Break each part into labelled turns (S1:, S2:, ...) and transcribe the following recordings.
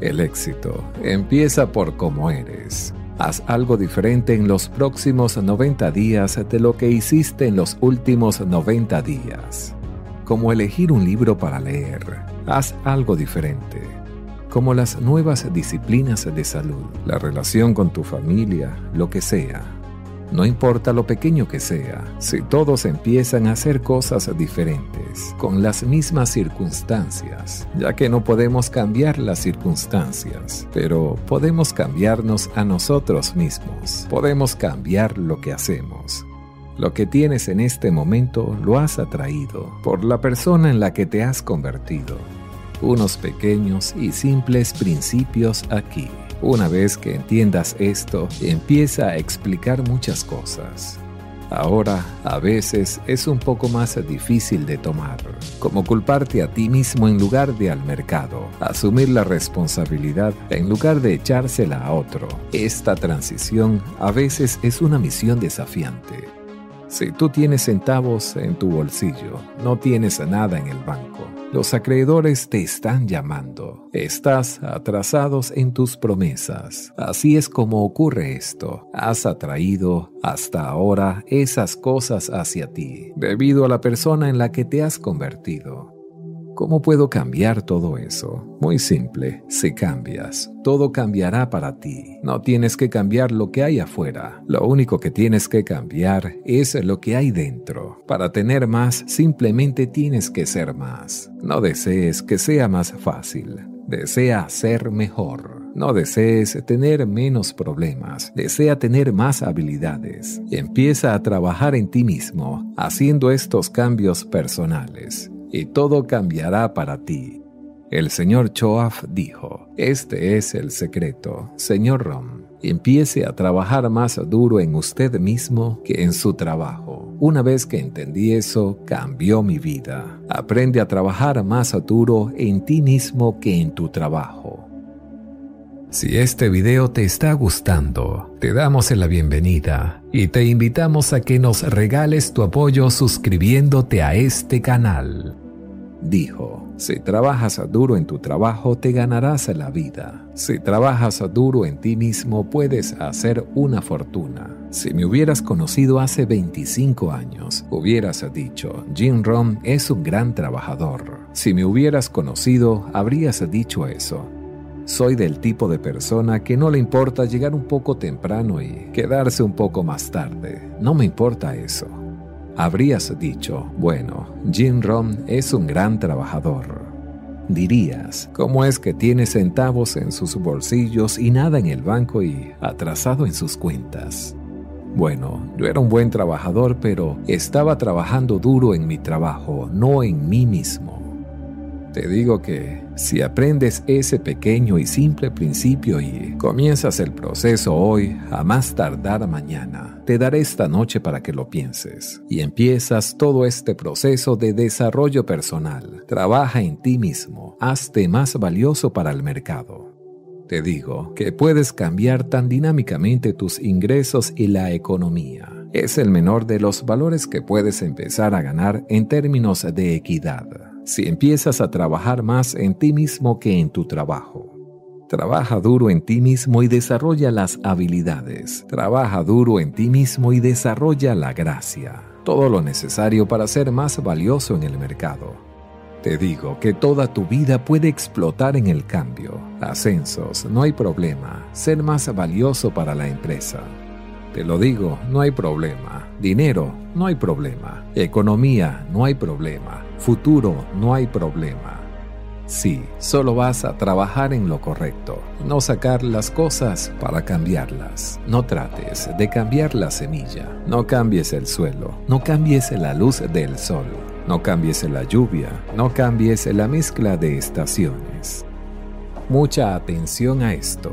S1: El éxito empieza por cómo eres. Haz algo diferente en los próximos 90 días de lo que hiciste en los últimos 90 días. Como elegir un libro para leer. Haz algo diferente. Como las nuevas disciplinas de salud, la relación con tu familia, lo que sea. No importa lo pequeño que sea, si todos empiezan a hacer cosas diferentes, con las mismas circunstancias, ya que no podemos cambiar las circunstancias, pero podemos cambiarnos a nosotros mismos, podemos cambiar lo que hacemos. Lo que tienes en este momento lo has atraído por la persona en la que te has convertido. Unos pequeños y simples principios aquí. Una vez que entiendas esto, empieza a explicar muchas cosas. Ahora, a veces es un poco más difícil de tomar, como culparte a ti mismo en lugar de al mercado, asumir la responsabilidad en lugar de echársela a otro. Esta transición a veces es una misión desafiante. Si tú tienes centavos en tu bolsillo, no tienes nada en el banco. Los acreedores te están llamando. Estás atrasados en tus promesas. Así es como ocurre esto. Has atraído hasta ahora esas cosas hacia ti, debido a la persona en la que te has convertido. ¿Cómo puedo cambiar todo eso? Muy simple, si cambias, todo cambiará para ti. No tienes que cambiar lo que hay afuera, lo único que tienes que cambiar es lo que hay dentro. Para tener más, simplemente tienes que ser más. No desees que sea más fácil, desea ser mejor. No desees tener menos problemas, desea tener más habilidades. Empieza a trabajar en ti mismo, haciendo estos cambios personales y todo cambiará para ti. El señor Choaf dijo, este es el secreto, señor Rom. Empiece a trabajar más duro en usted mismo que en su trabajo. Una vez que entendí eso, cambió mi vida. Aprende a trabajar más duro en ti mismo que en tu trabajo. Si este video te está gustando, te damos la bienvenida y te invitamos a que nos regales tu apoyo suscribiéndote a este canal. Dijo, si trabajas duro en tu trabajo te ganarás la vida. Si trabajas duro en ti mismo puedes hacer una fortuna. Si me hubieras conocido hace 25 años, hubieras dicho, Jim Ron es un gran trabajador. Si me hubieras conocido, habrías dicho eso. Soy del tipo de persona que no le importa llegar un poco temprano y quedarse un poco más tarde. No me importa eso. Habrías dicho, bueno, Jim Rom es un gran trabajador. Dirías, ¿cómo es que tiene centavos en sus bolsillos y nada en el banco y atrasado en sus cuentas? Bueno, yo era un buen trabajador, pero estaba trabajando duro en mi trabajo, no en mí mismo. Te digo que si aprendes ese pequeño y simple principio y comienzas el proceso hoy, a más tardar mañana, te daré esta noche para que lo pienses y empiezas todo este proceso de desarrollo personal. Trabaja en ti mismo, hazte más valioso para el mercado. Te digo que puedes cambiar tan dinámicamente tus ingresos y la economía. Es el menor de los valores que puedes empezar a ganar en términos de equidad si empiezas a trabajar más en ti mismo que en tu trabajo. Trabaja duro en ti mismo y desarrolla las habilidades. Trabaja duro en ti mismo y desarrolla la gracia. Todo lo necesario para ser más valioso en el mercado. Te digo que toda tu vida puede explotar en el cambio. Ascensos, no hay problema. Ser más valioso para la empresa. Te lo digo, no hay problema. Dinero, no hay problema. Economía, no hay problema. Futuro, no hay problema. Sí, solo vas a trabajar en lo correcto, no sacar las cosas para cambiarlas. No trates de cambiar la semilla, no cambies el suelo, no cambies la luz del sol, no cambies la lluvia, no cambies la mezcla de estaciones. Mucha atención a esto.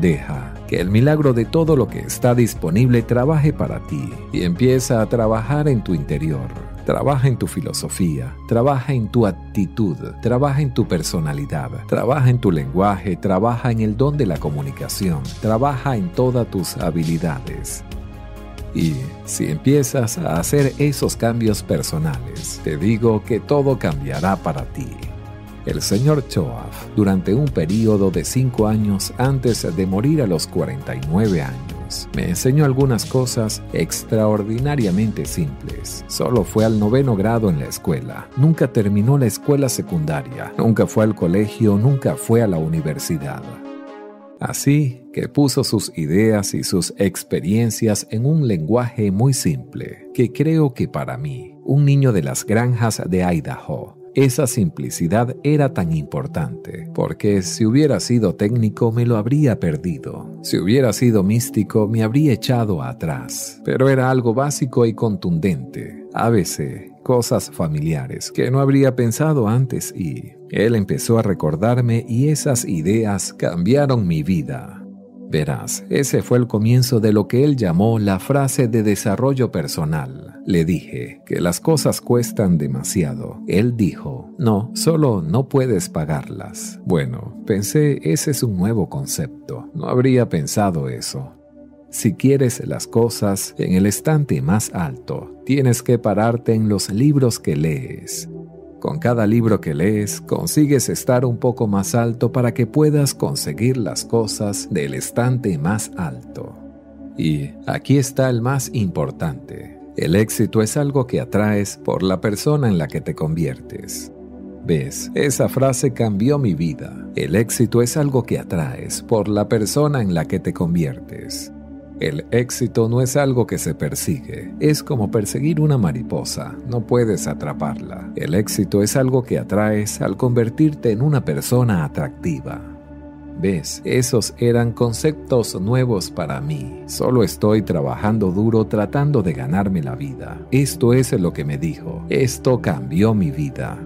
S1: Deja que el milagro de todo lo que está disponible trabaje para ti y empieza a trabajar en tu interior. Trabaja en tu filosofía, trabaja en tu actitud, trabaja en tu personalidad, trabaja en tu lenguaje, trabaja en el don de la comunicación, trabaja en todas tus habilidades. Y si empiezas a hacer esos cambios personales, te digo que todo cambiará para ti. El señor Choaf, durante un periodo de cinco años antes de morir a los 49 años, me enseñó algunas cosas extraordinariamente simples. Solo fue al noveno grado en la escuela, nunca terminó la escuela secundaria, nunca fue al colegio, nunca fue a la universidad. Así que puso sus ideas y sus experiencias en un lenguaje muy simple, que creo que para mí, un niño de las granjas de Idaho, esa simplicidad era tan importante, porque si hubiera sido técnico me lo habría perdido. Si hubiera sido místico me habría echado atrás. Pero era algo básico y contundente. ABC, cosas familiares que no habría pensado antes y él empezó a recordarme y esas ideas cambiaron mi vida. Verás, ese fue el comienzo de lo que él llamó la frase de desarrollo personal. Le dije que las cosas cuestan demasiado. Él dijo, no, solo no puedes pagarlas. Bueno, pensé, ese es un nuevo concepto. No habría pensado eso. Si quieres las cosas en el estante más alto, tienes que pararte en los libros que lees. Con cada libro que lees, consigues estar un poco más alto para que puedas conseguir las cosas del estante más alto. Y aquí está el más importante. El éxito es algo que atraes por la persona en la que te conviertes. ¿Ves? Esa frase cambió mi vida. El éxito es algo que atraes por la persona en la que te conviertes. El éxito no es algo que se persigue, es como perseguir una mariposa, no puedes atraparla. El éxito es algo que atraes al convertirte en una persona atractiva. ¿Ves? Esos eran conceptos nuevos para mí. Solo estoy trabajando duro tratando de ganarme la vida. Esto es lo que me dijo. Esto cambió mi vida.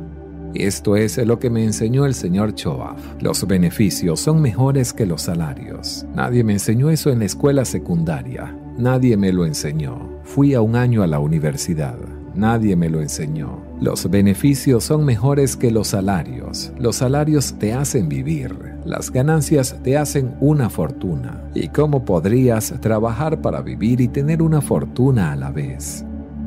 S1: Esto es lo que me enseñó el señor Choaf. Los beneficios son mejores que los salarios. Nadie me enseñó eso en la escuela secundaria. Nadie me lo enseñó. Fui a un año a la universidad. Nadie me lo enseñó. Los beneficios son mejores que los salarios. Los salarios te hacen vivir. Las ganancias te hacen una fortuna. ¿Y cómo podrías trabajar para vivir y tener una fortuna a la vez?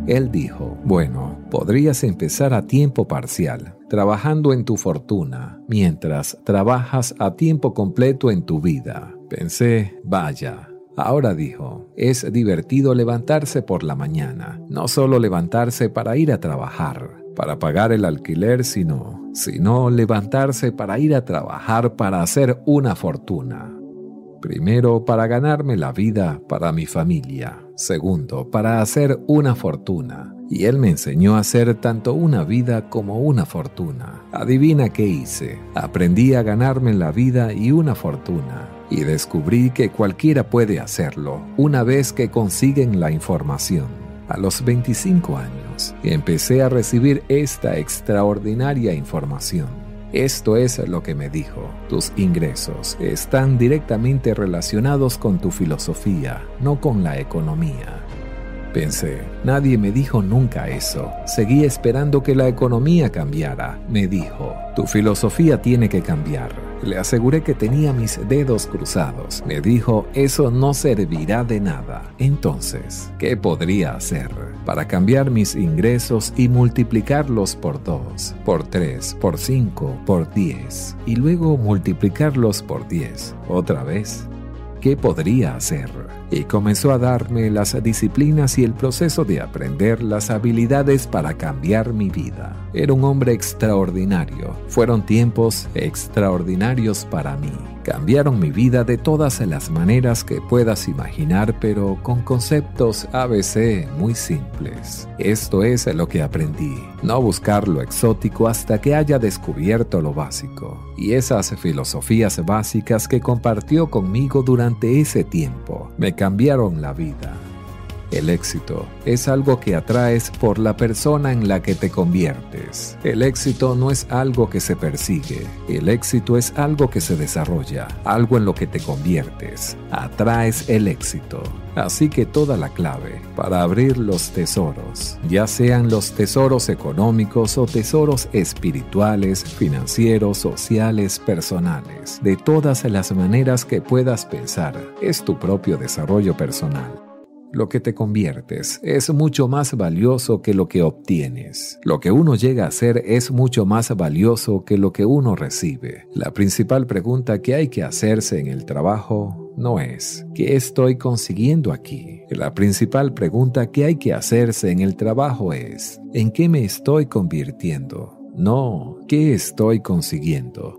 S1: Él dijo, bueno, podrías empezar a tiempo parcial, trabajando en tu fortuna, mientras trabajas a tiempo completo en tu vida. Pensé, vaya. Ahora dijo, es divertido levantarse por la mañana, no solo levantarse para ir a trabajar, para pagar el alquiler, sino, sino levantarse para ir a trabajar para hacer una fortuna. Primero, para ganarme la vida para mi familia. Segundo, para hacer una fortuna. Y él me enseñó a hacer tanto una vida como una fortuna. Adivina qué hice. Aprendí a ganarme la vida y una fortuna. Y descubrí que cualquiera puede hacerlo una vez que consiguen la información. A los 25 años, empecé a recibir esta extraordinaria información esto es lo que me dijo. Tus ingresos están directamente relacionados con tu filosofía, no con la economía. Pensé, nadie me dijo nunca eso. Seguí esperando que la economía cambiara. Me dijo, tu filosofía tiene que cambiar. Le aseguré que tenía mis dedos cruzados. Me dijo, eso no servirá de nada. Entonces, ¿qué podría hacer? Para cambiar mis ingresos y multiplicarlos por dos, por tres, por cinco, por diez. Y luego multiplicarlos por diez. Otra vez. ¿Qué podría hacer? y comenzó a darme las disciplinas y el proceso de aprender las habilidades para cambiar mi vida. Era un hombre extraordinario. Fueron tiempos extraordinarios para mí. Cambiaron mi vida de todas las maneras que puedas imaginar, pero con conceptos ABC muy simples. Esto es lo que aprendí. No buscar lo exótico hasta que haya descubierto lo básico. Y esas filosofías básicas que compartió conmigo durante ese tiempo me cambiaron la vida. El éxito es algo que atraes por la persona en la que te conviertes. El éxito no es algo que se persigue. El éxito es algo que se desarrolla, algo en lo que te conviertes. Atraes el éxito. Así que toda la clave para abrir los tesoros, ya sean los tesoros económicos o tesoros espirituales, financieros, sociales, personales, de todas las maneras que puedas pensar, es tu propio desarrollo personal lo que te conviertes es mucho más valioso que lo que obtienes. Lo que uno llega a ser es mucho más valioso que lo que uno recibe. La principal pregunta que hay que hacerse en el trabajo no es ¿qué estoy consiguiendo aquí? La principal pregunta que hay que hacerse en el trabajo es ¿en qué me estoy convirtiendo? No, ¿qué estoy consiguiendo?